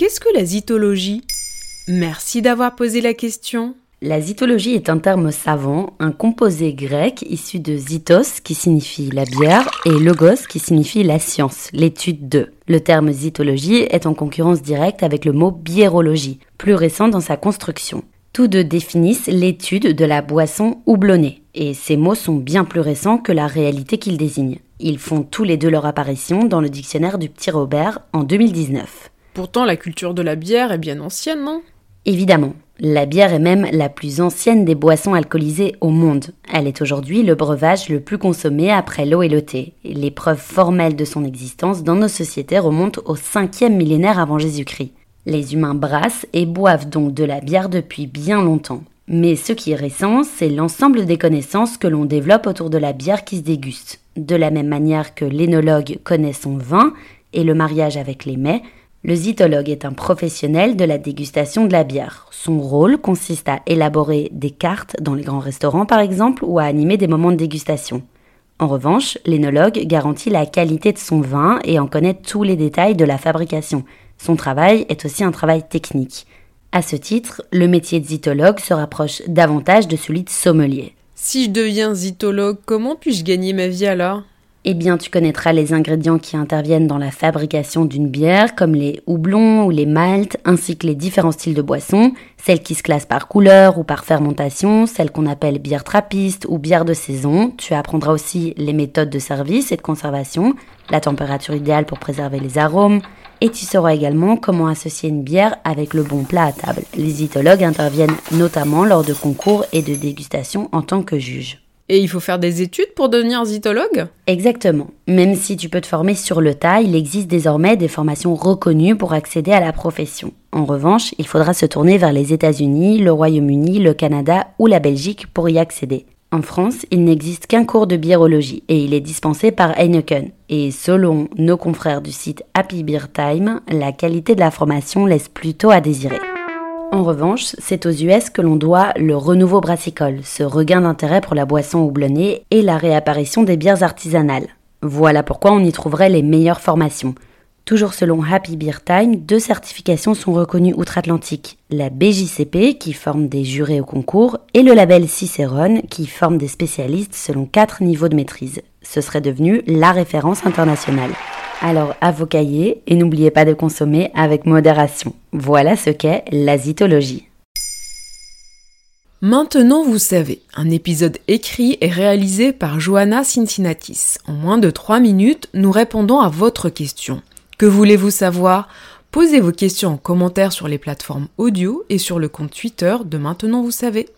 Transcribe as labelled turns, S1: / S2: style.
S1: Qu'est-ce que la zytologie? Merci d'avoir posé la question.
S2: La zytologie est un terme savant, un composé grec issu de zytos qui signifie la bière et logos qui signifie la science, l'étude de. Le terme zytologie est en concurrence directe avec le mot biérologie, plus récent dans sa construction. Tous deux définissent l'étude de la boisson houblonnée, et ces mots sont bien plus récents que la réalité qu'ils désignent. Ils font tous les deux leur apparition dans le dictionnaire du Petit Robert en 2019.
S1: Pourtant, la culture de la bière est bien ancienne, non?
S2: Évidemment, la bière est même la plus ancienne des boissons alcoolisées au monde. Elle est aujourd'hui le breuvage le plus consommé après l'eau et le thé. Les preuves formelles de son existence dans nos sociétés remontent au 5e millénaire avant Jésus-Christ. Les humains brassent et boivent donc de la bière depuis bien longtemps. Mais ce qui est récent, c'est l'ensemble des connaissances que l'on développe autour de la bière qui se déguste. De la même manière que l'énologue connaît son vin et le mariage avec les mets, le zytologue est un professionnel de la dégustation de la bière. Son rôle consiste à élaborer des cartes dans les grands restaurants par exemple ou à animer des moments de dégustation. En revanche, l'énologue garantit la qualité de son vin et en connaît tous les détails de la fabrication. Son travail est aussi un travail technique. À ce titre, le métier de zytologue se rapproche davantage de celui de sommelier.
S1: Si je deviens zytologue, comment puis-je gagner ma vie alors?
S2: Eh bien, tu connaîtras les ingrédients qui interviennent dans la fabrication d'une bière, comme les houblons ou les maltes, ainsi que les différents styles de boissons, celles qui se classent par couleur ou par fermentation, celles qu'on appelle bière trappiste ou bière de saison. Tu apprendras aussi les méthodes de service et de conservation, la température idéale pour préserver les arômes, et tu sauras également comment associer une bière avec le bon plat à table. Les itologues interviennent notamment lors de concours et de dégustations en tant que juges.
S1: Et il faut faire des études pour devenir zytologue?
S2: Exactement. Même si tu peux te former sur le tas, il existe désormais des formations reconnues pour accéder à la profession. En revanche, il faudra se tourner vers les États-Unis, le Royaume-Uni, le Canada ou la Belgique pour y accéder. En France, il n'existe qu'un cours de biérologie et il est dispensé par Heineken. Et selon nos confrères du site Happy Beer Time, la qualité de la formation laisse plutôt à désirer. En revanche, c'est aux US que l'on doit le renouveau brassicole, ce regain d'intérêt pour la boisson houblonnée et la réapparition des bières artisanales. Voilà pourquoi on y trouverait les meilleures formations. Toujours selon Happy Beer Time, deux certifications sont reconnues outre-Atlantique. La BJCP, qui forme des jurés au concours, et le label Cicerone, qui forme des spécialistes selon quatre niveaux de maîtrise. Ce serait devenu la référence internationale. Alors à vos cahiers et n'oubliez pas de consommer avec modération. Voilà ce qu'est la zytologie.
S1: Maintenant vous savez, un épisode écrit et réalisé par Johanna Cincinnatis. En moins de 3 minutes, nous répondons à votre question. Que voulez-vous savoir? Posez vos questions en commentaire sur les plateformes audio et sur le compte Twitter de Maintenant vous savez.